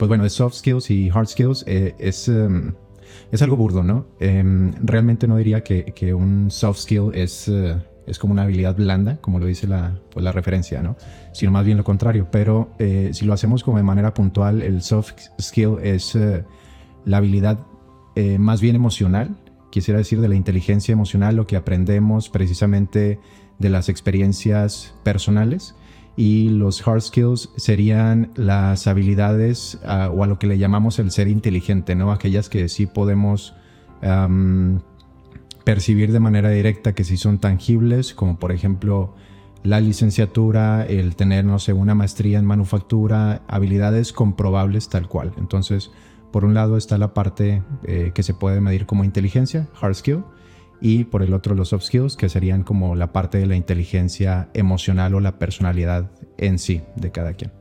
pues bueno, de soft skills y hard skills eh, es, em, es algo burdo, ¿no? Em, realmente no diría que, que un soft skill es, eh, es como una habilidad blanda, como lo dice la, pues la referencia, ¿no? Sino más bien lo contrario. Pero eh, si lo hacemos como de manera puntual, el soft skill es la habilidad más bien emocional, quisiera decir de la inteligencia emocional, lo que aprendemos precisamente de las experiencias personales y los hard skills serían las habilidades ah, o a lo que le llamamos el ser inteligente, ¿no? Aquellas que sí podemos percibir de manera directa, que sí son tangibles, como por ejemplo la licenciatura, el tener, no sé, una maestría en manufactura, habilidades comprobables tal cual. Entonces, por un lado está la parte eh, que se puede medir como inteligencia, hard skill, y por el otro los soft skills, que serían como la parte de la inteligencia emocional o la personalidad en sí de cada quien.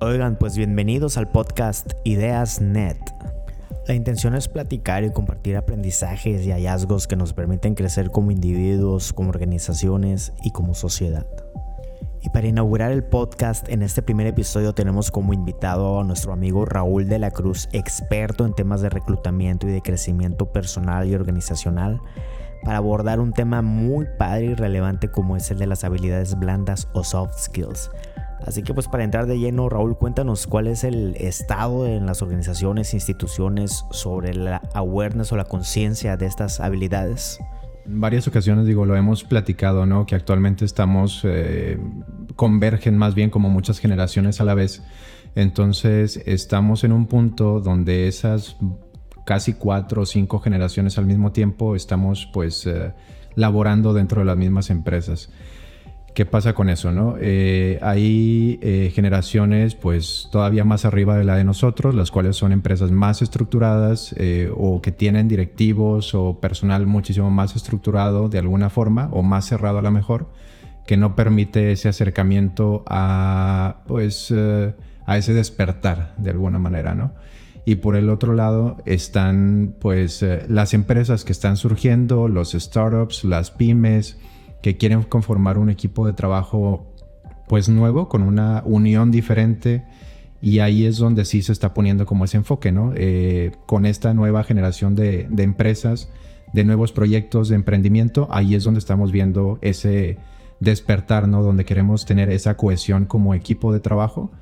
Oigan, pues bienvenidos al podcast Ideas Net. La intención es platicar y compartir aprendizajes y hallazgos que nos permiten crecer como individuos, como organizaciones y como sociedad. Y para inaugurar el podcast, en este primer episodio tenemos como invitado a nuestro amigo Raúl de la Cruz, experto en temas de reclutamiento y de crecimiento personal y organizacional, para abordar un tema muy padre y relevante como es el de las habilidades blandas o soft skills. Así que pues para entrar de lleno, Raúl, cuéntanos cuál es el estado en las organizaciones e instituciones sobre la awareness o la conciencia de estas habilidades varias ocasiones, digo, lo hemos platicado, ¿no? Que actualmente estamos, eh, convergen más bien como muchas generaciones a la vez. Entonces estamos en un punto donde esas casi cuatro o cinco generaciones al mismo tiempo estamos pues eh, laborando dentro de las mismas empresas. ¿Qué pasa con eso? No? Eh, hay eh, generaciones pues todavía más arriba de la de nosotros, las cuales son empresas más estructuradas eh, o que tienen directivos o personal muchísimo más estructurado de alguna forma o más cerrado a lo mejor, que no permite ese acercamiento a pues a ese despertar de alguna manera, ¿no? Y por el otro lado están pues las empresas que están surgiendo, los startups, las pymes, que quieren conformar un equipo de trabajo pues nuevo, con una unión diferente y ahí es donde sí se está poniendo como ese enfoque, ¿no? Eh, con esta nueva generación de, empresas, de nuevos proyectos de emprendimiento, ahí es donde estamos viendo ese despertar, ¿no? Donde queremos tener esa cohesión como equipo de trabajo,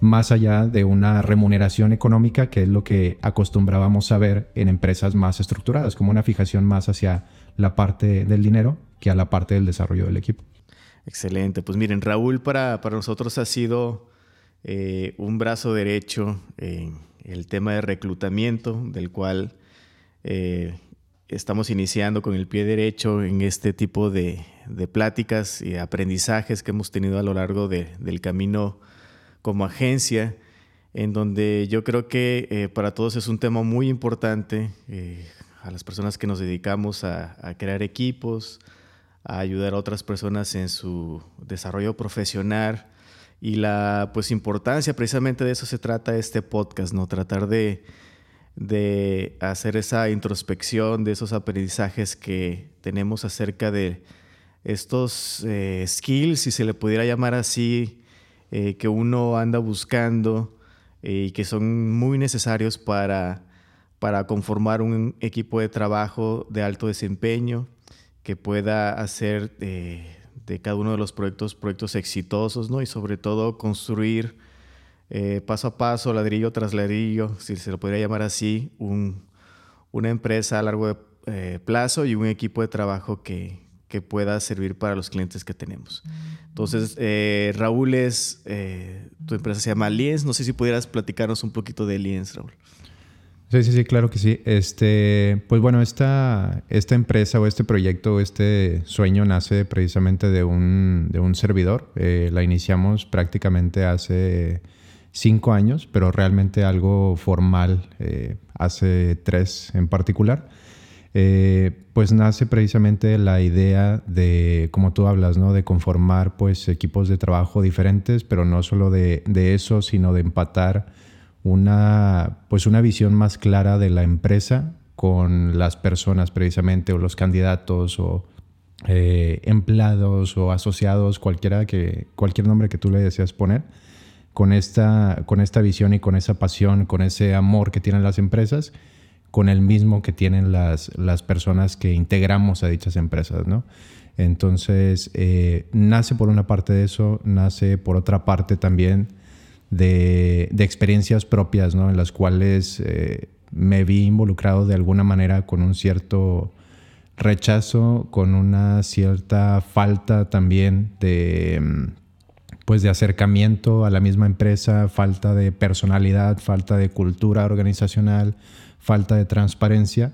más allá de una remuneración económica, que es lo que acostumbrábamos a ver en empresas más estructuradas, como una fijación más hacia la parte del dinero que a la parte del desarrollo del equipo. Excelente. Pues miren, Raúl para, para nosotros ha sido eh, un brazo derecho en el tema de reclutamiento, del cual eh, estamos iniciando con el pie derecho en este tipo de, de, pláticas y aprendizajes que hemos tenido a lo largo del camino como agencia, en donde yo creo que eh, para todos es un tema muy importante, a las personas que nos dedicamos a crear equipos, a ayudar a otras personas en su desarrollo profesional y la pues importancia precisamente de eso se trata este podcast, ¿no? Tratar de, de hacer esa introspección de esos aprendizajes que tenemos acerca de estos eh, skills, si se le pudiera llamar así, eh, que uno anda buscando eh, y que son muy necesarios para, para conformar un equipo de trabajo de alto desempeño que pueda hacer de, cada uno de los proyectos proyectos exitosos, ¿no? Y sobre todo construir eh, paso a paso, ladrillo tras ladrillo, si se lo podría llamar así, una empresa a largo eh, plazo y un equipo de trabajo que, pueda servir para los clientes que tenemos. Entonces, eh, Raúl es, tu empresa se llama Liens, no sé si pudieras platicarnos un poquito de Liens, Raúl. Sí, sí, sí, claro que sí. Este, pues bueno, esta, esta empresa o este proyecto, este sueño nace precisamente de un, de un servidor. Eh, la iniciamos prácticamente hace cinco años, pero realmente algo formal eh, hace tres en particular. Eh, pues nace precisamente la idea de, como tú hablas, ¿no? de conformar pues equipos de trabajo diferentes, pero no solo de, de eso, sino de empatar una, pues una visión más clara de la empresa con las personas precisamente o los candidatos o eh, empleados o asociados, cualquiera que, cualquier nombre que tú le deseas poner, con esta, con esta visión y con esa pasión, con ese amor que tienen las empresas, con el mismo que tienen las, las personas que integramos a dichas empresas, ¿no? Entonces, eh, nace por una parte de eso, nace por otra parte también de, de experiencias propias, ¿no? En las cuales eh, me vi involucrado de alguna manera con un cierto rechazo, con una cierta falta también de, pues de acercamiento a la misma empresa, falta de personalidad, falta de cultura organizacional, falta de transparencia,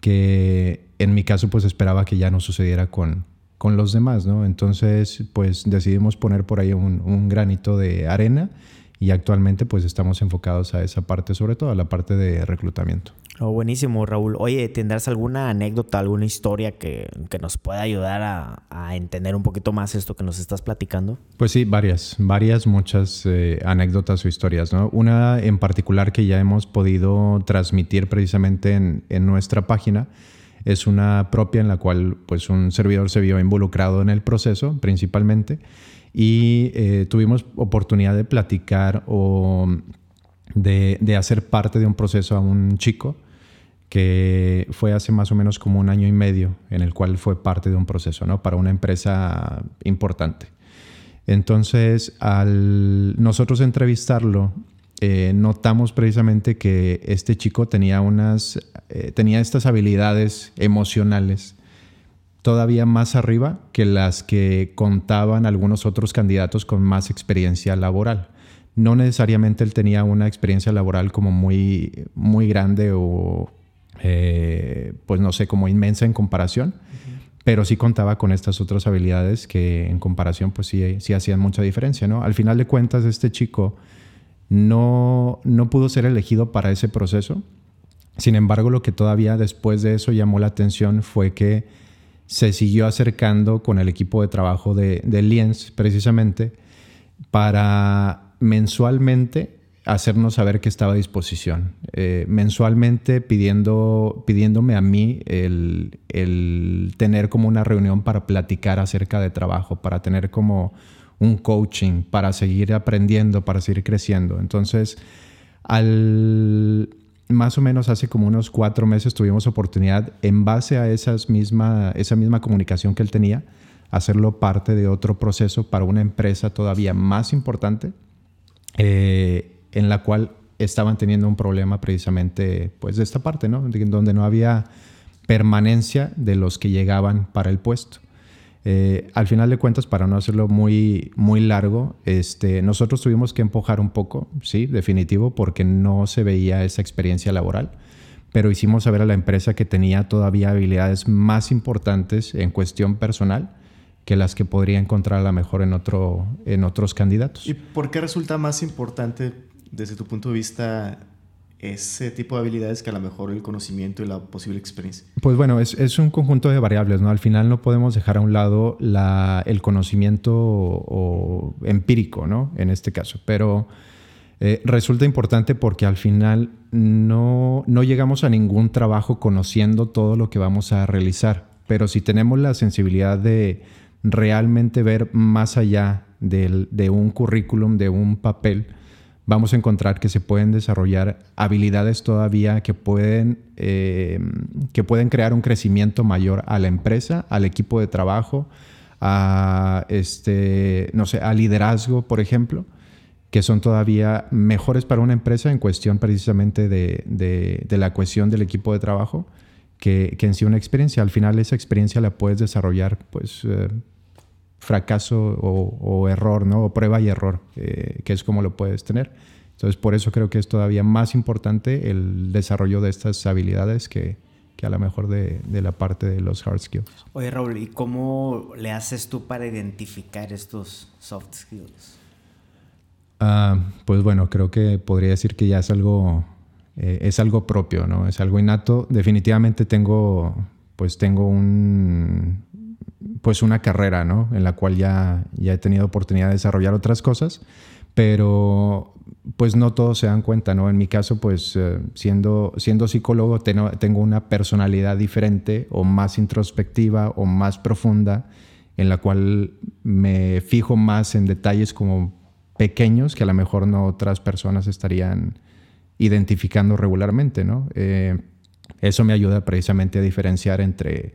que en mi caso pues esperaba que ya no sucediera con, con los demás, ¿no? Entonces pues decidimos poner por ahí un granito de arena y actualmente pues estamos enfocados a esa parte, sobre todo a la parte de reclutamiento. Oh, buenísimo, Raúl. Oye, ¿tendrás alguna anécdota, alguna historia que, que nos pueda ayudar a, a, entender un poquito más esto que nos estás platicando? Pues sí, varias, varias, muchas eh, anécdotas o historias, ¿no? Una en particular que ya hemos podido transmitir precisamente en, en nuestra página es una propia en la cual pues un servidor se vio involucrado en el proceso principalmente y eh, tuvimos oportunidad de platicar o de, de, hacer parte de un proceso a un chico que fue hace más o menos como un año y medio en el cual fue parte de un proceso ¿no? para una empresa importante. Entonces, al nosotros entrevistarlo, eh, notamos precisamente que este chico tenía, unas, eh, tenía estas habilidades emocionales todavía más arriba que las que contaban algunos otros candidatos con más experiencia laboral. No necesariamente él tenía una experiencia laboral como muy, muy grande o, eh, pues no sé, como inmensa en comparación, pero sí contaba con estas otras habilidades que en comparación pues sí, sí hacían mucha diferencia, ¿no? Al final de cuentas, este chico no, no pudo ser elegido para ese proceso. Sin embargo, lo que todavía después de eso llamó la atención fue que se siguió acercando con el equipo de trabajo de, Lienz precisamente para mensualmente hacernos saber que estaba a disposición. Eh, mensualmente pidiendo, pidiéndome a mí el, el, tener como una reunión para platicar acerca de trabajo, para tener como un coaching, para seguir aprendiendo, para seguir creciendo. Entonces, al, más o menos hace como unos cuatro meses tuvimos oportunidad, en base a esas misma, esa misma comunicación que él tenía, hacerlo parte de otro proceso para una empresa todavía más importante, eh, en la cual estaban teniendo un problema precisamente pues de esta parte, ¿no? donde no había permanencia de los que llegaban para el puesto. Eh, al final de cuentas, para no hacerlo muy, muy largo, este, nosotros tuvimos que empujar un poco, sí, definitivo, porque no se veía esa experiencia laboral, pero hicimos saber a la empresa que tenía todavía habilidades más importantes en cuestión personal que las que podría encontrar a lo mejor en, otro, en otros candidatos. ¿Y por qué resulta más importante desde tu punto de vista ese tipo de habilidades que a lo mejor el conocimiento y la posible experiencia? Pues bueno, es, es un conjunto de variables, ¿no? Al final no podemos dejar a un lado la, el conocimiento empírico, ¿no? En este caso, pero eh, resulta importante porque al final no, no llegamos a ningún trabajo conociendo todo lo que vamos a realizar, pero si tenemos la sensibilidad de realmente ver más allá del, de un currículum, de un papel, vamos a encontrar que se pueden desarrollar habilidades todavía que pueden, eh, que pueden crear un crecimiento mayor a la empresa, al equipo de trabajo, a, este, no sé, a liderazgo, por ejemplo, que son todavía mejores para una empresa en cuestión precisamente de, de, la cohesión del equipo de trabajo que, que, en sí una experiencia. Al final esa experiencia la puedes desarrollar pues eh, fracaso o, error, ¿no? O prueba y error, eh, que es como lo puedes tener. Entonces, por eso creo que es todavía más importante el desarrollo de estas habilidades que, que a lo mejor de, de, la parte de los hard skills. Oye, Raúl, ¿y cómo le haces tú para identificar estos soft skills? Uh, pues bueno, creo que podría decir que ya es algo, eh, es algo propio, ¿no? Es algo innato. Definitivamente tengo, pues tengo un, pues una carrera, ¿no? En la cual ya, ya he tenido oportunidad de desarrollar otras cosas, pero pues no todos se dan cuenta, ¿no? En mi caso, pues eh, siendo, siendo psicólogo tengo, tengo una personalidad diferente o más introspectiva o más profunda en la cual me fijo más en detalles como pequeños que a lo mejor no otras personas estarían identificando regularmente, ¿no? Eh, eso me ayuda precisamente a diferenciar entre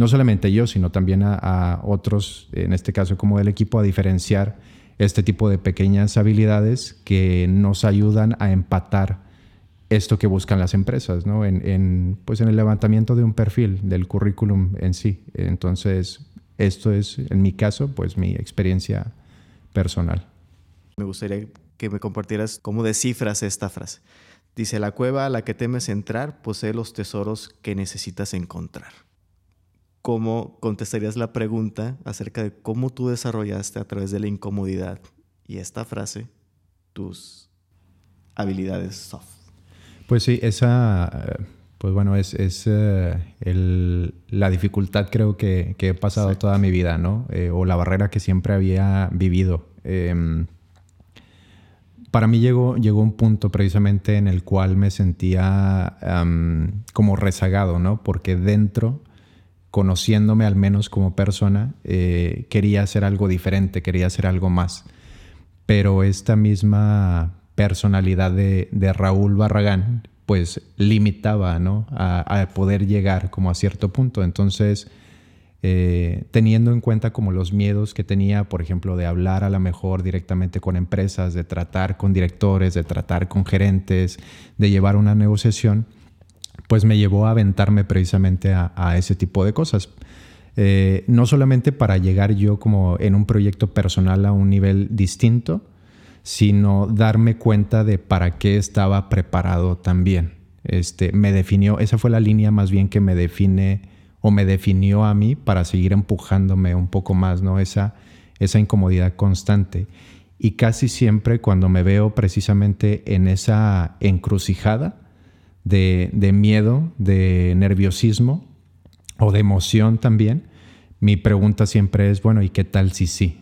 no solamente yo, sino también a, otros, en este caso como el equipo, a diferenciar este tipo de pequeñas habilidades que nos ayudan a empatar esto que buscan las empresas, ¿no? En, pues en el levantamiento de un perfil, del currículum en sí. Entonces, esto es, en mi caso, pues mi experiencia personal. Me gustaría que me compartieras cómo descifras esta frase. Dice, la cueva a la que temes entrar posee los tesoros que necesitas encontrar. ¿Cómo contestarías la pregunta acerca de cómo tú desarrollaste a través de la incomodidad y esta frase tus habilidades soft? Pues sí, esa, pues bueno, es, es eh, la dificultad creo que, he pasado toda mi vida, ¿no? Eh, o la barrera que siempre había vivido. Em, para mí llegó, llegó un punto precisamente en el cual me sentía como rezagado, ¿no? Porque dentro conociéndome al menos como persona, eh, quería hacer algo diferente, quería hacer algo más. Pero esta misma personalidad de, Raúl Barragán, pues limitaba ¿no? a, poder llegar como a cierto punto. Entonces, eh, teniendo en cuenta como los miedos que tenía, por ejemplo, de hablar a lo mejor directamente con empresas, de tratar con directores, de tratar con gerentes, de llevar una negociación, pues me llevó a aventarme precisamente a, ese tipo de cosas. Eh, no solamente para llegar yo como en un proyecto personal a un nivel distinto, sino darme cuenta de para qué estaba preparado también. Este, me definió, esa fue la línea más bien que me define o me definió a mí para seguir empujándome un poco más, ¿no? Esa, esa incomodidad constante. Y casi siempre cuando me veo precisamente en esa encrucijada, de, miedo, de nerviosismo o de emoción también, mi pregunta siempre es, bueno, ¿y qué tal si sí?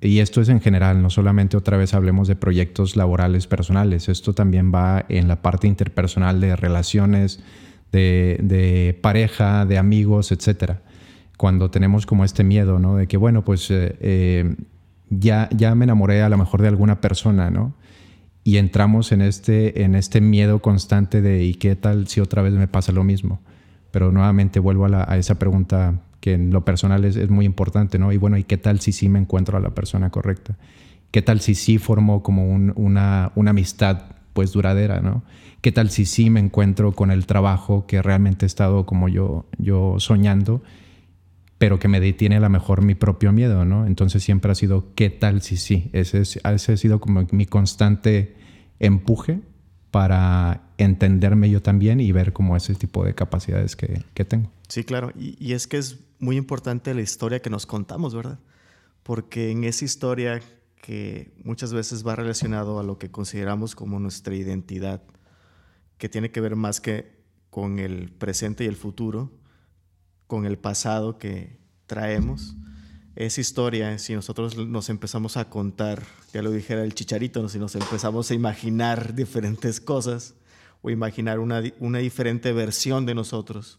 Y esto es en general, no solamente otra vez hablemos de proyectos laborales personales, esto también va en la parte interpersonal de relaciones, de, pareja, de amigos, etc. Cuando tenemos como este miedo, ¿no? De que, bueno, pues eh, eh, ya, ya me enamoré a lo mejor de alguna persona, ¿no? Y entramos en este, en este miedo constante de ¿y qué tal si otra vez me pasa lo mismo? Pero nuevamente vuelvo a, esa pregunta que en lo personal es, muy importante, ¿no? Y bueno, ¿y qué tal si sí me encuentro a la persona correcta? ¿Qué tal si sí formo como una, una amistad pues duradera, ¿no? ¿Qué tal si sí me encuentro con el trabajo que realmente he estado como yo, yo soñando, pero que me detiene a lo mejor mi propio miedo, ¿no? Entonces siempre ha sido, ¿qué tal si sí? Ese, ha sido como mi constante empuje para entenderme yo también y ver como ese tipo de capacidades que, que tengo. Sí, claro. Y, y, es que es muy importante la historia que nos contamos, ¿verdad? Porque en esa historia que muchas veces va relacionado a lo que consideramos como nuestra identidad, que tiene que ver más que con el presente y el futuro, con el pasado que traemos, esa historia, si nosotros nos empezamos a contar, ya lo dijera el chicharito, si nos empezamos a imaginar diferentes cosas o imaginar una, una diferente versión de nosotros,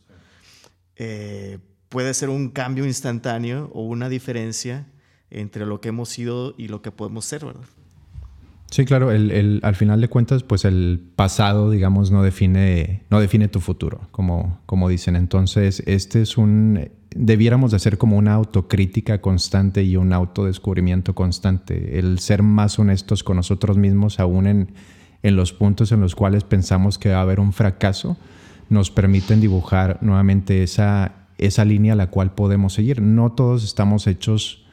eh, puede ser un cambio instantáneo o una diferencia entre lo que hemos sido y lo que podemos ser, ¿verdad? Sí, claro, el, al final de cuentas, pues el pasado, digamos, no define, no define tu futuro, como, como dicen. Entonces, este es un, debiéramos de hacer como una autocrítica constante y un autodescubrimiento constante, el ser más honestos con nosotros mismos, aún en, en los puntos en los cuales pensamos que va a haber un fracaso, nos permiten dibujar nuevamente esa, esa línea a la cual podemos seguir. No todos estamos hechos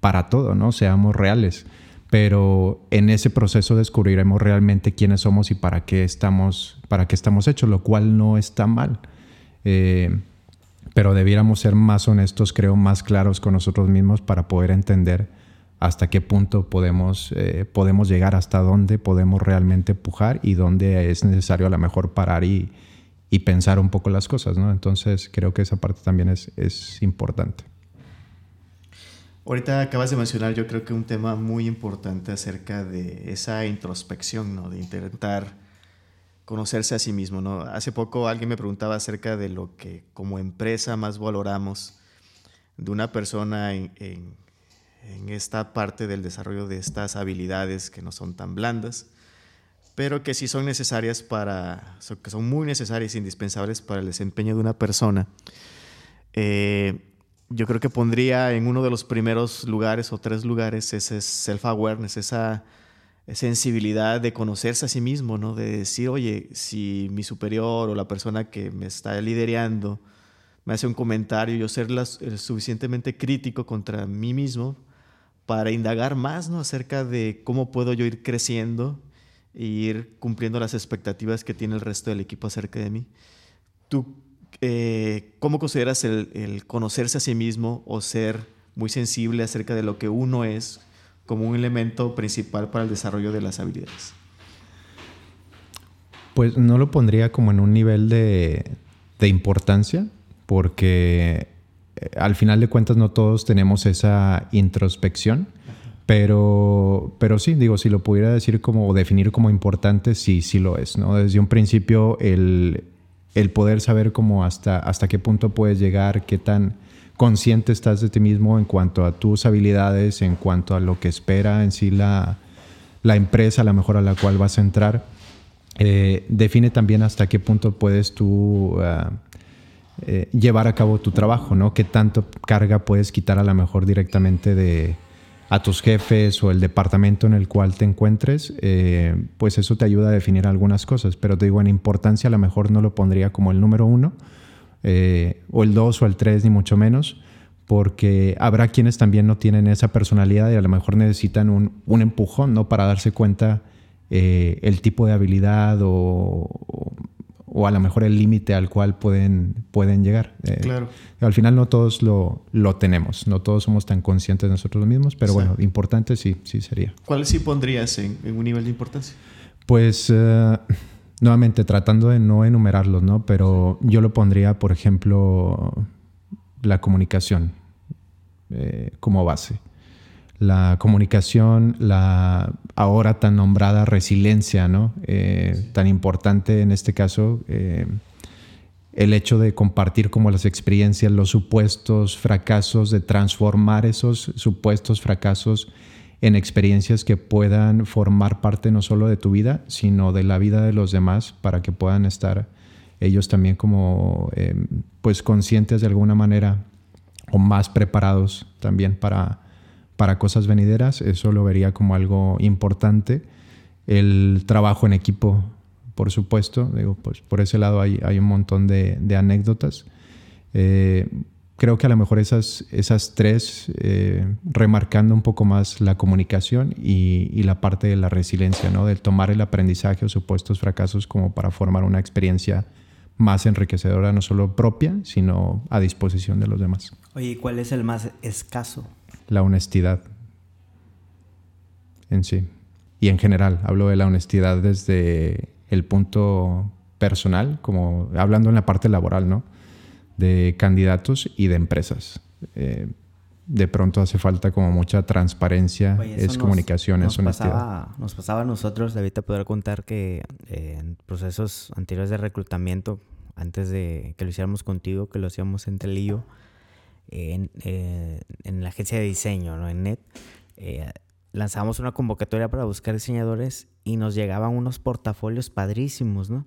para todo, ¿no? Seamos reales pero en ese proceso descubriremos realmente quiénes somos y para qué estamos, para qué estamos hechos, lo cual no está mal. Eh, pero debiéramos ser más honestos, creo, más claros con nosotros mismos para poder entender hasta qué punto podemos, eh, podemos llegar, hasta dónde podemos realmente empujar y dónde es necesario a lo mejor parar y, pensar un poco las cosas, ¿no? Entonces creo que esa parte también es importante. Ahorita acabas de mencionar, yo creo que un tema muy importante acerca de esa introspección, ¿no? De intentar conocerse a sí mismo, ¿no? Hace poco alguien me preguntaba acerca de lo que como empresa más valoramos de una persona en, esta parte del desarrollo de estas habilidades que no son tan blandas, pero que sí son necesarias para, que son muy necesarias e indispensables para el desempeño de una persona. Eh, yo creo que pondría en uno de los primeros lugares o tres lugares ese self-awareness, esa sensibilidad de conocerse a sí mismo, ¿no? De decir, oye, si mi superior o la persona que me está liderando me hace un comentario, yo ser suficientemente crítico contra mí mismo para indagar más, ¿no? Acerca de cómo puedo yo ir creciendo e ir cumpliendo las expectativas que tiene el resto del equipo acerca de mí. ¿Tú eh, cómo consideras el, conocerse a sí mismo o ser muy sensible acerca de lo que uno es como un elemento principal para el desarrollo de las habilidades? Pues no lo pondría como en un nivel de, importancia, porque eh, al final de cuentas no todos tenemos esa introspección. Pero, pero sí, digo, si lo pudiera decir como definir como importante, sí, sí lo es, ¿no? Desde un principio el, el poder saber cómo hasta, hasta qué punto puedes llegar, qué tan consciente estás de ti mismo en cuanto a tus habilidades, en cuanto a lo que espera en sí la, la empresa, a la mejor a la cual vas a entrar. Eh, define también hasta qué punto puedes tú ah, eh, llevar a cabo tu trabajo, ¿no? Qué tanto carga puedes quitar a lo mejor directamente de, a tus jefes o el departamento en el cual te encuentres, eh, pues eso te ayuda a definir algunas cosas. Pero te digo, en importancia a lo mejor no lo pondría como el número uno, eh, o el dos o el tres, ni mucho menos, porque habrá quienes también no tienen esa personalidad y a lo mejor necesitan un, un empujón, ¿no? Para darse cuenta eh, el tipo de habilidad o, o a lo mejor el límite al cual pueden, pueden llegar. Eh, claro. Al final no todos lo, lo, tenemos, no todos somos tan conscientes de nosotros mismos, pero bueno, importante sí, sí sería. ¿Cuál sí pondrías en, un nivel de importancia? Pues eh, nuevamente tratando de no enumerarlos, ¿no? Pero yo lo pondría, por ejemplo, la comunicación eh, como base la comunicación, la ahora tan nombrada resiliencia, ¿no? Eh, tan importante en este caso, eh, el hecho de compartir como las experiencias, los supuestos fracasos, de transformar esos supuestos fracasos en experiencias que puedan formar parte no solo de tu vida, sino de la vida de los demás para que puedan estar ellos también como eh, pues conscientes de alguna manera o más preparados también para para cosas venideras, eso lo vería como algo importante. El trabajo en equipo, por supuesto, digo, pues por ese lado hay, hay un montón de, anécdotas. Eh, creo que a lo mejor esas, esas tres, eh, remarcando un poco más la comunicación y, la parte de la resiliencia, ¿no? Del tomar el aprendizaje o supuestos fracasos como para formar una experiencia más enriquecedora, no solo propia, sino a disposición de los demás. Oye, ¿cuál es el más escaso? La honestidad en sí. Y en general, hablo de la honestidad desde el punto personal, como hablando en la parte laboral, ¿no? De candidatos y de empresas. Eh, de pronto hace falta como mucha transparencia, es comunicación, es honestidad. Pasaba, nos pasaba a nosotros, David, te poder contar que eh, en procesos anteriores de reclutamiento, antes de que lo hiciéramos contigo, que lo hacíamos entre él y yo, en, eh, en la agencia de diseño, ¿no? en NET, eh, lanzamos una convocatoria para buscar diseñadores y nos llegaban unos portafolios padrísimos, ¿no?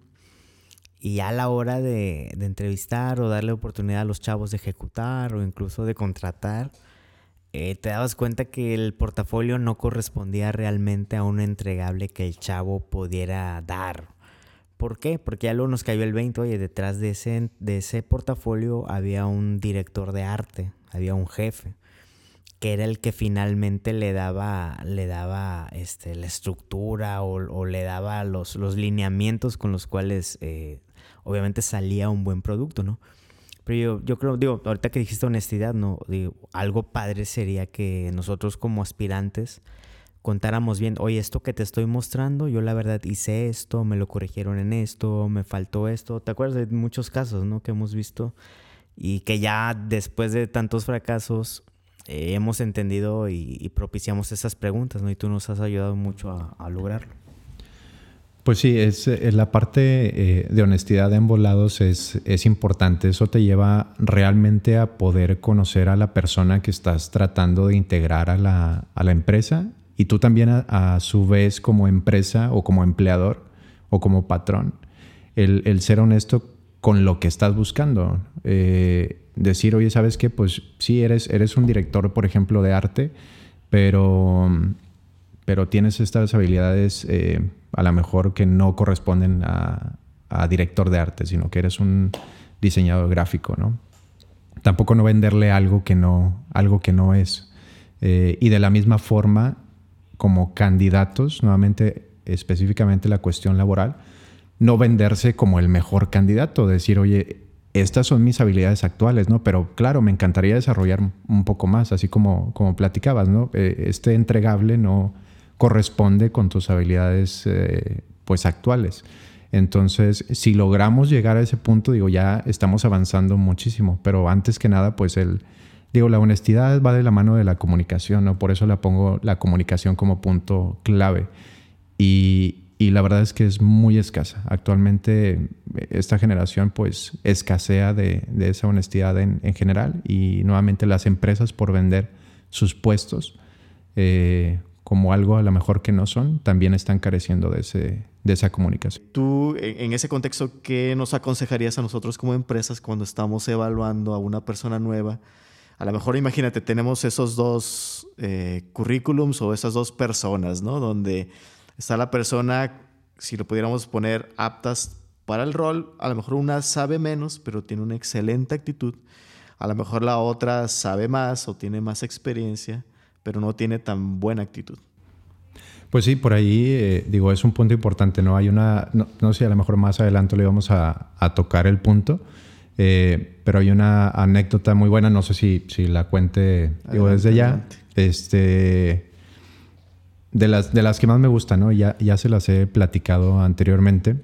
Y a la hora de, de, entrevistar o darle oportunidad a los chavos de ejecutar o incluso de contratar, eh, te dabas cuenta que el portafolio no correspondía realmente a un entregable que el chavo pudiera dar. ¿Por qué? Porque ya luego nos cayó el 20, oye, detrás de ese, de ese portafolio había un director de arte, había un jefe, que era el que finalmente le daba, le daba este, la estructura o, le daba los, los, lineamientos con los cuales eh, obviamente salía un buen producto, ¿no? Pero yo, yo creo, digo, ahorita que dijiste honestidad, ¿no? Digo, algo padre sería que nosotros como aspirantes contáramos bien, oye, esto que te estoy mostrando, yo la verdad hice esto, me lo corrigieron en esto, me faltó esto. ¿Te acuerdas de muchos casos, no? Que hemos visto y que ya después de tantos fracasos eh, hemos entendido y, propiciamos esas preguntas, ¿no? Y tú nos has ayudado mucho a, lograrlo. Pues sí, es, eh, la parte eh, de honestidad en volados es, es importante. Eso te lleva realmente a poder conocer a la persona que estás tratando de integrar a la, a la empresa y tú también a, su vez como empresa o como empleador o como patrón. El, el ser honesto con lo que estás buscando. Eh, decir, oye, ¿sabes qué? Pues sí, eres, eres un director, por ejemplo, de arte, pero, pero tienes estas habilidades a lo mejor que no corresponden a, director de arte, sino que eres un diseñador gráfico, ¿no? Tampoco no venderle algo que no, algo que no es. Eh, y de la misma forma, como candidatos, nuevamente, específicamente la cuestión laboral, no venderse como el mejor candidato, decir, oye, estas son mis habilidades actuales, ¿no? Pero claro, me encantaría desarrollar un poco más, así como, como platicabas, ¿no? Eh, este entregable no, corresponde con tus habilidades eh, pues actuales. Entonces, si logramos llegar a ese punto, digo, ya estamos avanzando muchísimo, pero antes que nada, pues el, digo, la honestidad va de la mano de la comunicación, ¿no? Por eso la pongo la comunicación como punto clave. Y, y la verdad es que es muy escasa. Actualmente esta generación pues escasea de, de esa honestidad en, en, general y nuevamente las empresas por vender sus puestos eh, como algo a lo mejor que no son, también están careciendo de, ese, de esa comunicación. Tú, en ese contexto, ¿qué nos aconsejarías a nosotros como empresas cuando estamos evaluando a una persona nueva? A lo mejor imagínate, tenemos esos dos eh, currículums o esas dos personas, ¿no? Donde está la persona, si lo pudiéramos poner, aptas para el rol, a lo mejor una sabe menos, pero tiene una excelente actitud. A lo mejor la otra sabe más o tiene más experiencia, pero no tiene tan buena actitud. Pues sí, por ahí, eh, digo, es un punto importante, ¿no? Hay una, no, sé, a lo mejor más adelante le vamos a, tocar el punto, eh, pero hay una anécdota muy buena, no sé si, si la cuente, digo, desde ya, este, de las, de las que más me gustan, ¿no? Ya, ya se las he platicado anteriormente.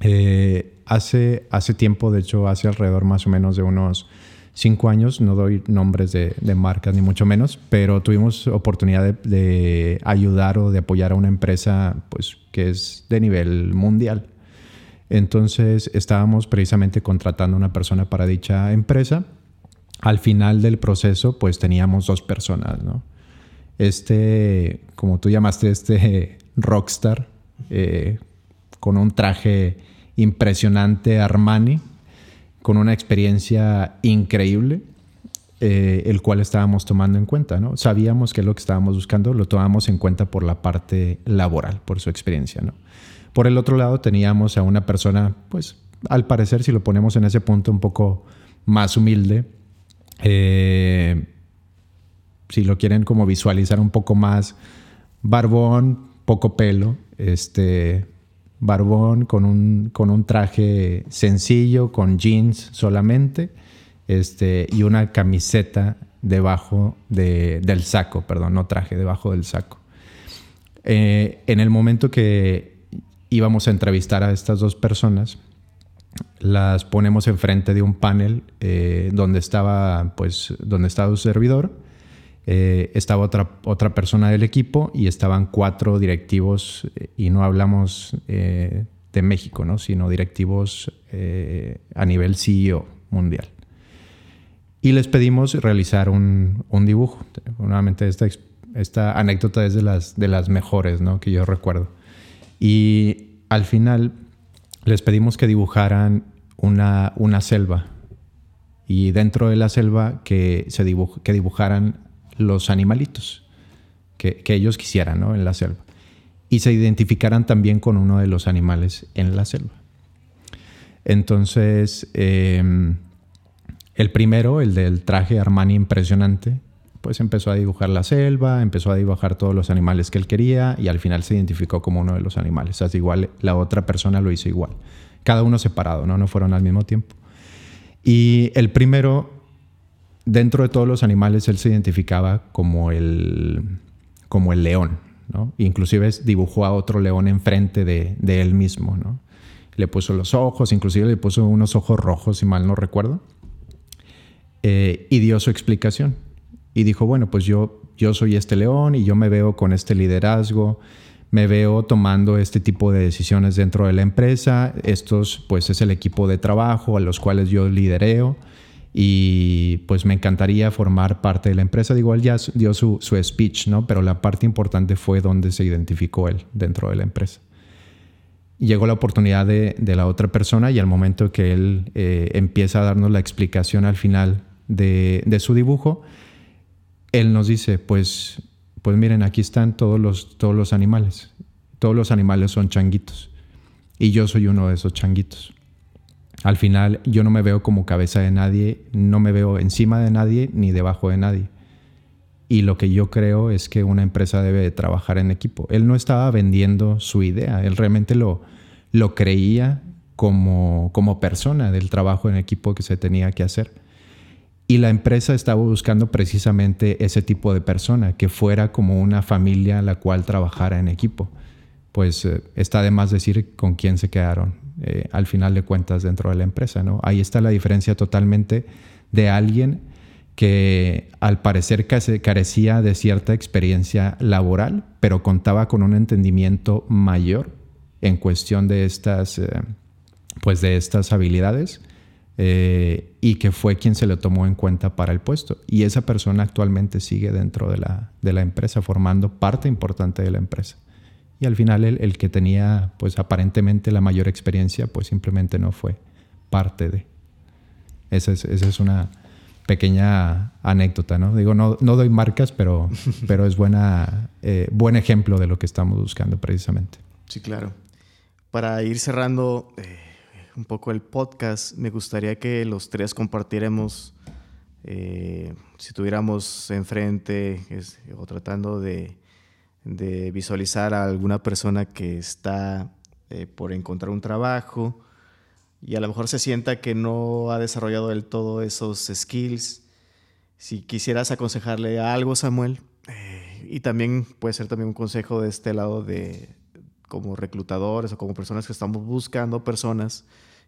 Eh, hace, hace tiempo, de hecho, hace alrededor más o menos de unos cinco años, no doy nombres de, marcas ni mucho menos, pero tuvimos oportunidad de, ayudar o de apoyar a una empresa pues, que es de nivel mundial. Entonces estábamos precisamente contratando una persona para dicha empresa. Al final del proceso pues teníamos dos personas, ¿no? Este, como tú llamaste, este rockstar, eh, con un traje impresionante Armani, con una experiencia increíble, eh, el cual estábamos tomando en cuenta. ¿no? Sabíamos que lo que estábamos buscando lo tomamos en cuenta por la parte laboral, por su experiencia. ¿no? Por el otro lado teníamos a una persona, pues al parecer, si lo ponemos en ese punto un poco más humilde, eh, si lo quieren como visualizar un poco más, barbón, poco pelo, este, barbón con un, con un traje sencillo, con jeans solamente, este, y una camiseta debajo del saco, perdón, no traje, debajo del saco. Eh, en el momento que íbamos a entrevistar a estas dos personas, las ponemos enfrente de un panel eh, donde estaba, pues, donde estaba su servidor eh, estaba otra, otra persona del equipo y estaban cuatro directivos, eh, y no hablamos eh, de México, ¿no? sino directivos a nivel CEO mundial. Y les pedimos realizar un, un dibujo. Nuevamente, esta, esta anécdota es de las, de las mejores ¿no? que yo recuerdo. Y al final les pedimos que dibujaran una, una selva. Y dentro de la selva que, se que dibujaran los animalitos que, ellos quisieran ¿no? en la selva y se identificaran también con uno de los animales en la selva. Entonces, em, el primero, el del traje Armani impresionante, pues empezó a dibujar la selva, empezó a dibujar todos los animales que él quería y al final se identificó como uno de los animales. Así igual la otra persona lo hizo igual. Cada uno separado, ¿no? No fueron al mismo tiempo. Y el primero dentro de todos los animales él se identificaba como el, como el león, ¿no? Inclusive dibujó a otro león enfrente de, él mismo, ¿no? Le puso los ojos, inclusive le puso unos ojos rojos, si mal no recuerdo, eh, y dio su explicación. Y dijo, bueno, pues yo, yo soy este león y yo me veo con este liderazgo, me veo tomando este tipo de decisiones dentro de la empresa. Estos, pues, es el equipo de trabajo a los cuales yo lidereo y pues me encantaría formar parte de la empresa. Digo, él ya dio su, speech, ¿no? Pero la parte importante fue donde se identificó él dentro de la empresa. llegó la oportunidad de, la otra persona y al momento que él eh, empieza a darnos la explicación al final de, de su dibujo, él nos dice, pues pues miren, aquí están todos los, todos los animales. Todos los animales son changuitos. Y yo soy uno de esos changuitos. Al final yo no me veo como cabeza de nadie, no me veo encima de nadie ni debajo de nadie. Y lo que yo creo es que una empresa debe de trabajar en equipo. Él no estaba vendiendo su idea, él realmente lo, lo creía como, como persona del trabajo en equipo que se tenía que hacer. Y la empresa estaba buscando precisamente ese tipo de persona, que fuera como una familia la cual trabajara en equipo. Pues eh, está de más decir con quién se quedaron eh, al final de cuentas dentro de la empresa. ¿no? Ahí está la diferencia totalmente de alguien que al parecer carecía de cierta experiencia laboral, pero contaba con un entendimiento mayor en cuestión de estas, eh, pues de estas habilidades eh, y que fue quien se le tomó en cuenta para el puesto. Y esa persona actualmente sigue dentro de la, de la empresa, formando parte importante de la empresa. Y al final el, el, que tenía, pues aparentemente la mayor experiencia, pues simplemente no fue parte de. Esa es, esa es una pequeña anécdota, ¿no? Digo, no, no doy marcas, pero, pero es buena, eh, buen ejemplo de lo que estamos buscando precisamente. Sí, claro. Para ir cerrando, eh, un poco el podcast, me gustaría que los tres compartiéramos, eh, si tuviéramos enfrente o tratando de, visualizar a alguna persona que está eh, por encontrar un trabajo y a lo mejor se sienta que no ha desarrollado del todo esos skills. Si quisieras aconsejarle algo, Samuel, eh, y también puede ser también un consejo de este lado de, como reclutadores o como personas que estamos buscando personas,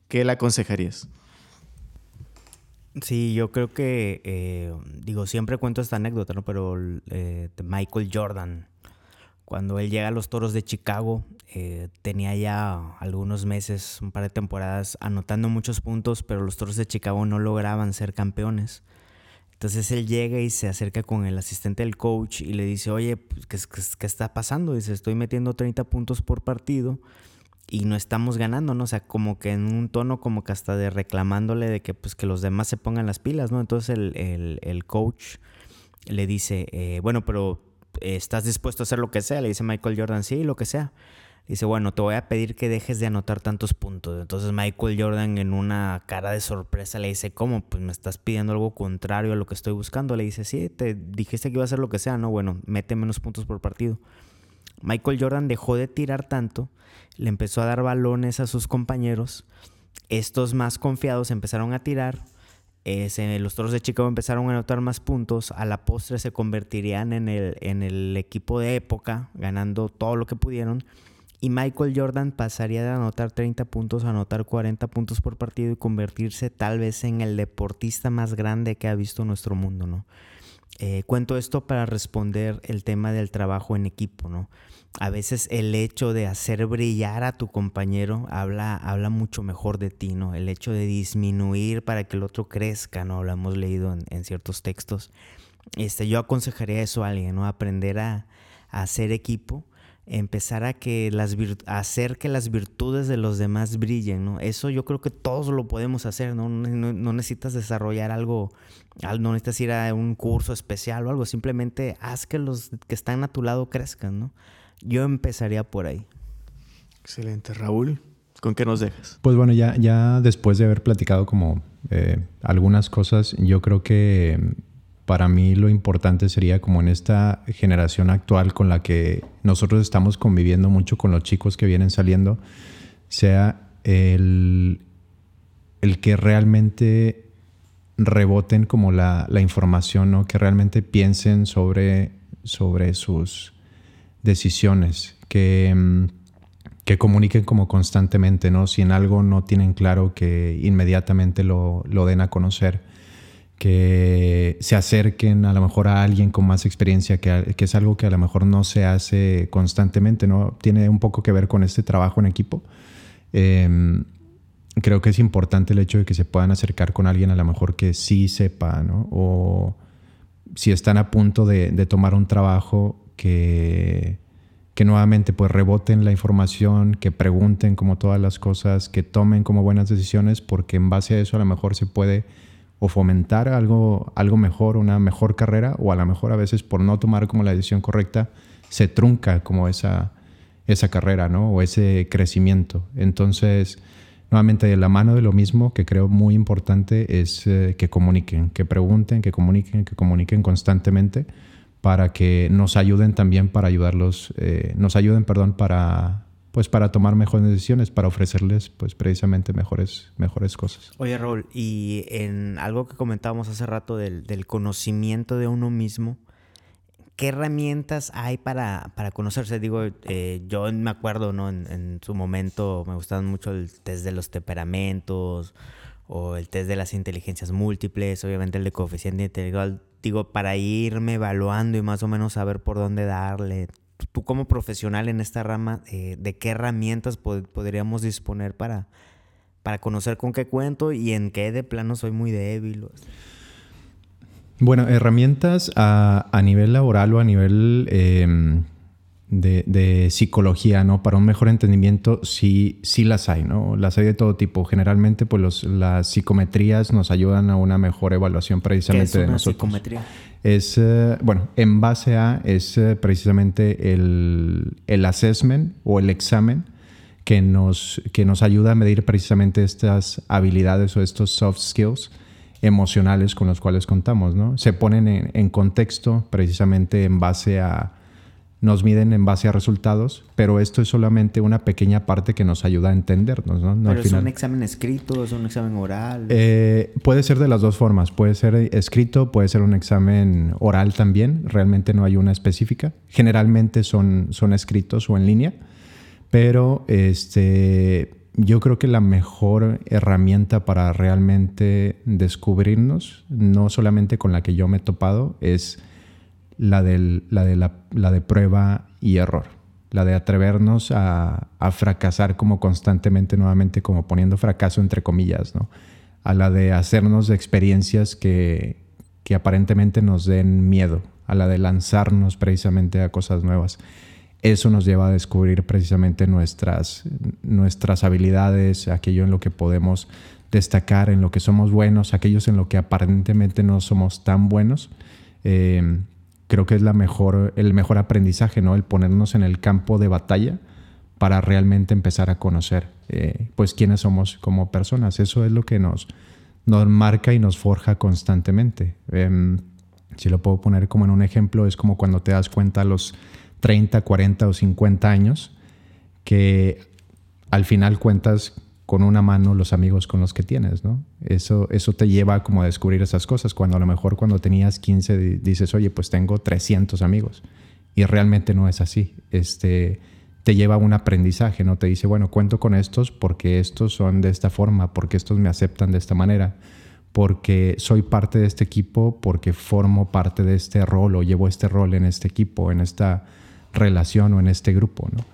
¿qué le aconsejarías? Sí, yo creo que, eh, digo, siempre cuento esta anécdota, ¿no? Pero eh, Michael Jordan, cuando él llega a los Toros de Chicago, eh, tenía ya algunos meses, un par de temporadas, anotando muchos puntos, pero los Toros de Chicago no lograban ser campeones. Entonces él llega y se acerca con el asistente del coach y le dice, oye, pues, ¿qué, está pasando? Dice, estoy metiendo 30 puntos por partido y no estamos ganando, ¿no? O sea, como que en un tono como que hasta de reclamándole de que pues que los demás se pongan las pilas, ¿no? Entonces el, coach le dice, eh, bueno, pero ¿estás dispuesto a hacer lo que sea? Le dice Michael Jordan, sí, lo que sea. Dice, bueno, te voy a pedir que dejes de anotar tantos puntos. Entonces Michael Jordan en una cara de sorpresa le dice, ¿cómo? Pues me estás pidiendo algo contrario a lo que estoy buscando. Le dice, sí, te dijiste que iba a hacer lo que sea, ¿no? Bueno, mete menos puntos por partido. Michael Jordan dejó de tirar tanto, le empezó a dar balones a sus compañeros. Estos más confiados empezaron a tirar. los toros de Chicago empezaron a anotar más puntos. A la postre se convertirían en el, en el equipo de época, ganando todo lo que pudieron y Michael Jordan pasaría de anotar 30 puntos a anotar 40 puntos por partido y convertirse tal vez en el deportista más grande que ha visto nuestro mundo, ¿no? Eh, cuento esto para responder el tema del trabajo en equipo, ¿no? A veces el hecho de hacer brillar a tu compañero habla, habla mucho mejor de ti, ¿no? El hecho de disminuir para que el otro crezca, ¿no? Lo hemos leído en, ciertos textos. Este, yo aconsejaría eso a alguien, ¿no? Aprender a, a hacer equipo empezar a que las hacer que las virtudes de los demás brillen, ¿no? Eso yo creo que todos lo podemos hacer, ¿no? No, necesitas desarrollar algo, no necesitas ir a un curso especial o algo, simplemente haz que los que están a tu lado crezcan, ¿no? Yo empezaría por ahí. Excelente, Raúl. ¿Con qué nos dejas? Pues bueno, ya, ya después de haber platicado como eh, algunas cosas, yo creo que para mí lo importante sería como en esta generación actual con la que nosotros estamos conviviendo mucho con los chicos que vienen saliendo, sea el, el que realmente reboten como la, información, o que realmente piensen sobre, sobre sus decisiones, que, mm, que comuniquen como constantemente, ¿no? Si en algo no tienen claro, que inmediatamente lo, lo den a conocer que se acerquen a lo mejor a alguien con más experiencia, que, es algo que a lo mejor no se hace constantemente, ¿no? Tiene un poco que ver con este trabajo en equipo. Em, creo que es importante el hecho de que se puedan acercar con alguien a lo mejor que sí sepa, ¿no? O si están a punto de, tomar un trabajo que, que nuevamente pues reboten la información, que pregunten como todas las cosas, que tomen como buenas decisiones, porque en base a eso a lo mejor se puede o fomentar algo, algo mejor, una mejor carrera, o a lo mejor a veces por no tomar como la decisión correcta, se trunca como esa, esa carrera, ¿no? O ese crecimiento. Entonces, nuevamente, de la mano de lo mismo que creo muy importante es eh, que comuniquen, que pregunten, que comuniquen, que comuniquen constantemente para que nos ayuden también para ayudarlos, eh, nos ayuden, perdón, para pues para tomar mejores decisiones, para ofrecerles pues precisamente mejores, mejores cosas. Oye Raúl, y en algo que comentábamos hace rato del, conocimiento de uno mismo, ¿qué herramientas hay para, para conocerse? Digo, eh, yo me acuerdo, ¿no? En, su momento me gustaban mucho el test de los temperamentos o el test de las inteligencias múltiples, obviamente el de coeficiente intelectual, digo, para irme evaluando y más o menos saber por dónde darle tú como profesional en esta rama, eh, ¿de qué herramientas podríamos disponer para, para conocer con qué cuento y en qué de plano soy muy débil? Bueno, herramientas a, nivel laboral o a nivel em, de, psicología, ¿no? Para un mejor entendimiento, sí, sí las hay, ¿no? Las hay de todo tipo. Generalmente, pues las psicometrías nos ayudan a una mejor evaluación precisamente ¿Qué es una de Psicometría? Es, eh, bueno, en base a, es eh, precisamente el, el, assessment o el examen que nos, que nos ayuda a medir precisamente estas habilidades o estos soft skills emocionales con los cuales contamos, ¿no? Se ponen en, en contexto precisamente en base a nos miden en base a resultados, pero esto es solamente una pequeña parte que nos ayuda a entendernos. ¿no? ¿Pero es un examen escrito, es un examen oral? Eh, puede ser de las dos formas. Puede ser escrito, puede ser un examen oral también. Realmente no hay una específica. Generalmente son, son escritos o en línea, pero este, yo creo que la mejor herramienta para realmente descubrirnos, no solamente con la que yo me he topado, es la, de, la, de prueba y error, la de atrevernos a, fracasar como constantemente, nuevamente como poniendo fracaso entre comillas, ¿no? a la de hacernos experiencias que, que aparentemente nos den miedo, a la de lanzarnos precisamente a cosas nuevas. Eso nos lleva a descubrir precisamente nuestras, nuestras habilidades, aquello en lo que podemos destacar, en lo que somos buenos, aquellos en lo que aparentemente no somos tan buenos. Eh, creo que es la mejor, el mejor aprendizaje, ¿no? El ponernos en el campo de batalla para realmente empezar a conocer, eh, pues, quiénes somos como personas. Eso es lo que nos, nos marca y nos forja constantemente. Em, si lo puedo poner como en un ejemplo, es como cuando te das cuenta a los 30, 40 o 50 años que al final cuentas con una mano los amigos con los que tienes, ¿no? Eso, eso te lleva como a descubrir esas cosas, cuando a lo mejor cuando tenías 15 dices, oye, pues tengo 300 amigos, y realmente no es así. Este, te lleva a un aprendizaje, ¿no? Te dice, bueno, cuento con estos porque estos son de esta forma, porque estos me aceptan de esta manera, porque soy parte de este equipo, porque formo parte de este rol o llevo este rol en este equipo, en esta relación o en este grupo, ¿no?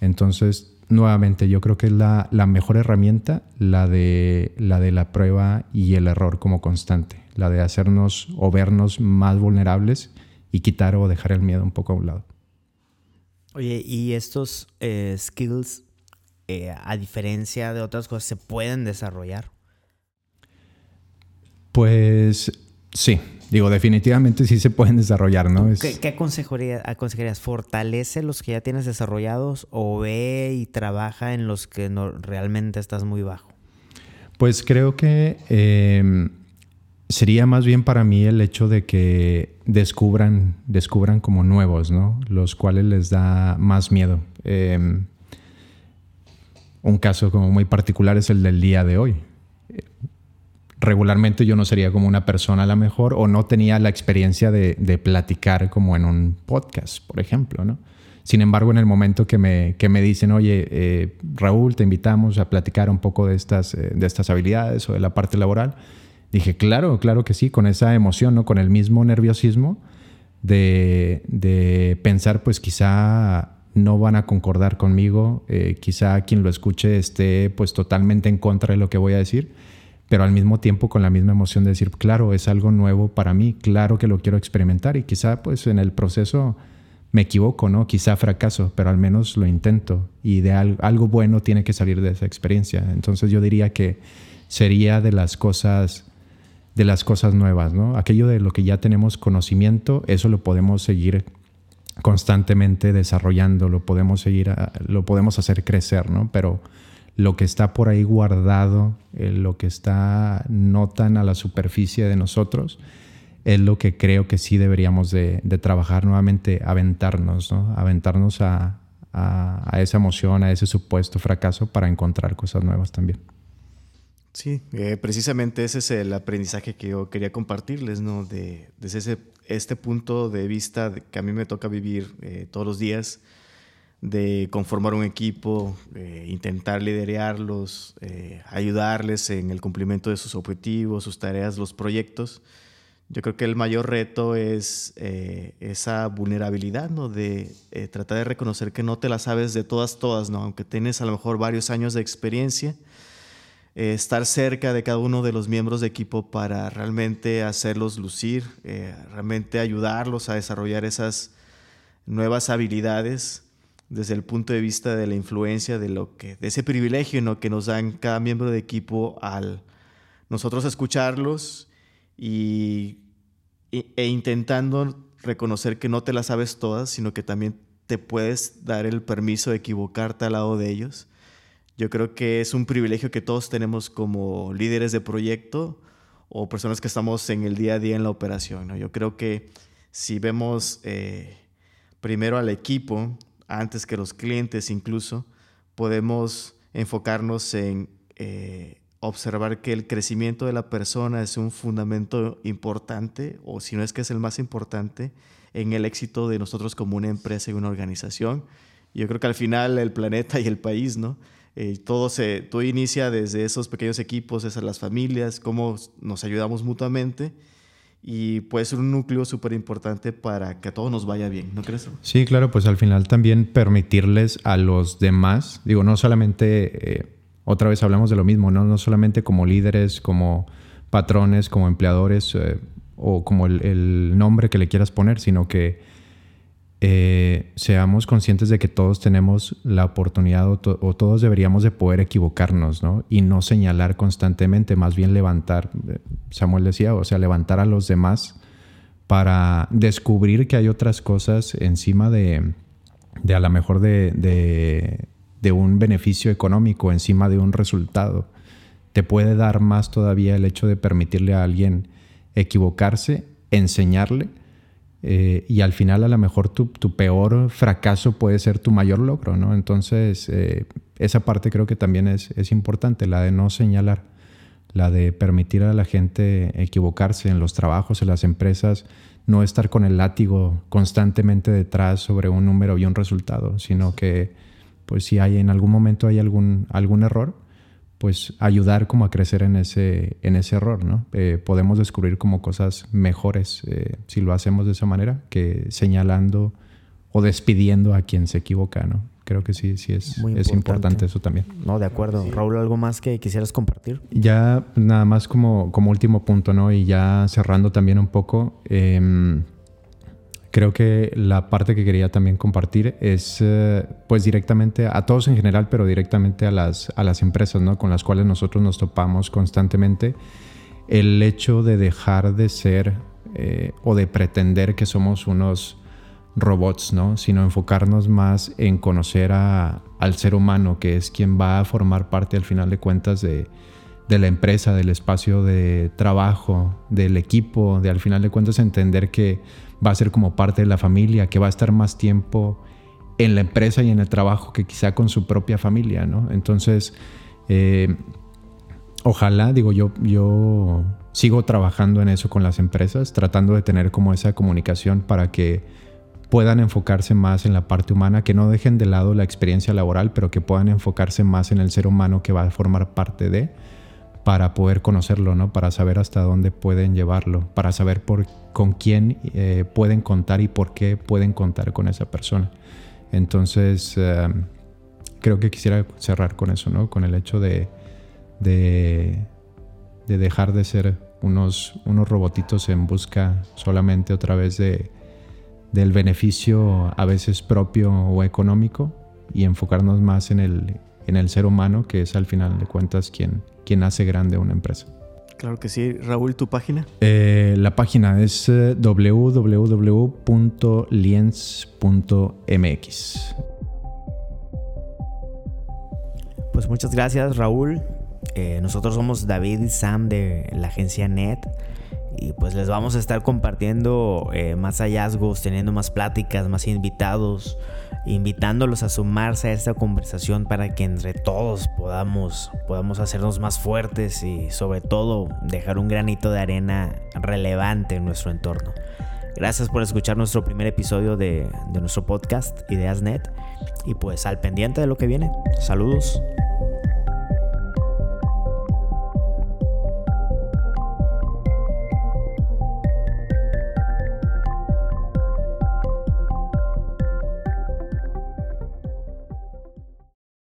Entonces, nuevamente, yo creo que es la, mejor herramienta, la de, la de la prueba y el error como constante, la de hacernos o vernos más vulnerables y quitar o dejar el miedo un poco a un lado. Oye, ¿y estos eh, skills, eh, a diferencia de otras cosas, se pueden desarrollar? Pues sí, Digo, definitivamente sí se pueden desarrollar, ¿no? ¿Qué, qué aconsejarías? ¿Fortalece los que ya tienes desarrollados o ve y trabaja en los que no, realmente estás muy bajo? Pues creo que em, sería más bien para mí el hecho de que descubran, descubran como nuevos, ¿no? Los cuales les da más miedo. Em, un caso como muy particular es el del día de hoy regularmente yo no sería como una persona a la mejor o no tenía la experiencia de, platicar como en un podcast, por ejemplo, ¿no? Sin embargo, en el momento que me, que me dicen, oye, eh, Raúl, te invitamos a platicar un poco de estas, eh, de estas habilidades o de la parte laboral, Dije, claro, claro que sí, con esa emoción, ¿no? Con el mismo nerviosismo de, de pensar, pues quizá no van a concordar conmigo, eh, quizá quien lo escuche esté pues totalmente en contra de lo que voy a decir, pero al mismo tiempo con la misma emoción de decir, claro, es algo nuevo para mí, claro que lo quiero experimentar y quizá pues en el proceso me equivoco, ¿no? Quizá fracaso, pero al menos lo intento y de algo bueno tiene que salir de esa experiencia. Entonces yo diría que sería de las cosas de las cosas nuevas, ¿no? Aquello de lo que ya tenemos conocimiento, eso lo podemos seguir constantemente desarrollando, lo podemos seguir, lo podemos hacer crecer, ¿no? Pero lo que está por ahí guardado, eh, lo que está no tan a la superficie de nosotros, es lo que creo que sí deberíamos de, trabajar nuevamente, aventarnos, ¿no? Aventarnos a, esa emoción, a ese supuesto fracaso para encontrar cosas nuevas también. Sí, eh, precisamente ese es el aprendizaje que yo quería compartirles, ¿no? De, desde ese, este punto de vista que a mí me toca vivir eh, todos los días, de conformar un equipo, eh, intentar liderarlos, ayudarles en el cumplimiento de sus objetivos, sus tareas, los proyectos. Yo creo que el mayor reto es eh, esa vulnerabilidad, ¿no? De eh, tratar de reconocer que no te la sabes de todas, todas, ¿no? Aunque tienes a lo mejor varios años de experiencia, eh, estar cerca de cada uno de los miembros de equipo para realmente hacerlos lucir, realmente ayudarlos a desarrollar esas nuevas habilidades desde el punto de vista de la influencia, de, lo que, de ese privilegio ¿no? que nos dan cada miembro de equipo al nosotros escucharlos y, e intentando reconocer que no te las sabes todas, sino que también te puedes dar el permiso de equivocarte al lado de ellos. Yo creo que es un privilegio que todos tenemos como líderes de proyecto o personas que estamos en el día a día en la operación. ¿no? Yo creo que si vemos eh, primero al equipo, antes que los clientes incluso, podemos enfocarnos en eh, observar que el crecimiento de la persona es un fundamento importante, o si no es que es el más importante, en el éxito de nosotros como una empresa y una organización. Yo creo que al final el planeta y el país, ¿no? Eh, todo, se, todo inicia desde esos pequeños equipos, esas las familias, cómo nos ayudamos mutuamente y puede ser un núcleo súper importante para que a todos nos vaya bien, ¿no crees? Sí, claro, pues al final también permitirles a los demás, digo, no solamente eh, otra vez hablamos de lo mismo, ¿no? No solamente como líderes, como patrones, como empleadores eh, o como el, nombre que le quieras poner, sino que eh, seamos conscientes de que todos tenemos la oportunidad o, todos deberíamos de poder equivocarnos, ¿no? Y no señalar constantemente, más bien levantar, Samuel decía, o sea, levantar a los demás para descubrir que hay otras cosas encima de, de a lo mejor de de un beneficio económico encima de un resultado. Te puede dar más todavía el hecho de permitirle a alguien equivocarse, enseñarle, eh, y al final a lo mejor tu, peor fracaso puede ser tu mayor logro, ¿no? Entonces, eh, esa parte creo que también es, es importante, la de no señalar, la de permitir a la gente equivocarse en los trabajos, en las empresas, no estar con el látigo constantemente detrás sobre un número y un resultado, sino que pues si hay en algún momento hay algún, algún error, pues ayudar como a crecer en ese, en ese error, ¿no? Eh, podemos descubrir como cosas mejores eh, si lo hacemos de esa manera que señalando o despidiendo a quien se equivoca, ¿no? Creo que sí, sí es, es importante eso también. No, de acuerdo. Raúl, ¿algo más que quisieras compartir? Ya nada más como, como último punto, ¿no? Y ya cerrando también un poco, eh, creo que la parte que quería también compartir es eh, pues directamente a todos en general, pero directamente a las, a las empresas ¿no? con las cuales nosotros nos topamos constantemente, el hecho de dejar de ser eh, o de pretender que somos unos robots, ¿no? sino enfocarnos más en conocer a, al ser humano, que es quien va a formar parte al final de cuentas de, de la empresa, del espacio de trabajo, del equipo, de al final de cuentas entender que va a ser como parte de la familia, que va a estar más tiempo en la empresa y en el trabajo que quizá con su propia familia, ¿no? Entonces, eh, ojalá, digo, yo, yo sigo trabajando en eso con las empresas, tratando de tener como esa comunicación para que puedan enfocarse más en la parte humana, que no dejen de lado la experiencia laboral, pero que puedan enfocarse más en el ser humano que va a formar parte de para poder conocerlo, ¿no? Para saber hasta dónde pueden llevarlo, para saber por, con quién eh, pueden contar y por qué pueden contar con esa persona. Entonces, eh, creo que quisiera cerrar con eso, ¿no? Con el hecho de, de, dejar de ser unos, unos robotitos en busca solamente otra vez de, del beneficio a veces propio o económico y enfocarnos más en el, en el ser humano, que es al final de cuentas quien, quien hace grande una empresa. Claro que sí. Raúl, ¿tu página? Eh, la página es eh, www.liens.mx. Pues muchas gracias, Raúl. Eh, nosotros somos David y Sam de la agencia NET y pues les vamos a estar compartiendo más hallazgos, teniendo más pláticas, más invitados invitándolos a sumarse a esta conversación para que entre todos podamos, podamos hacernos más fuertes y sobre todo dejar un granito de arena relevante en nuestro entorno. Gracias por escuchar nuestro primer episodio de, de nuestro podcast Ideas Net y pues al pendiente de lo que viene. Saludos.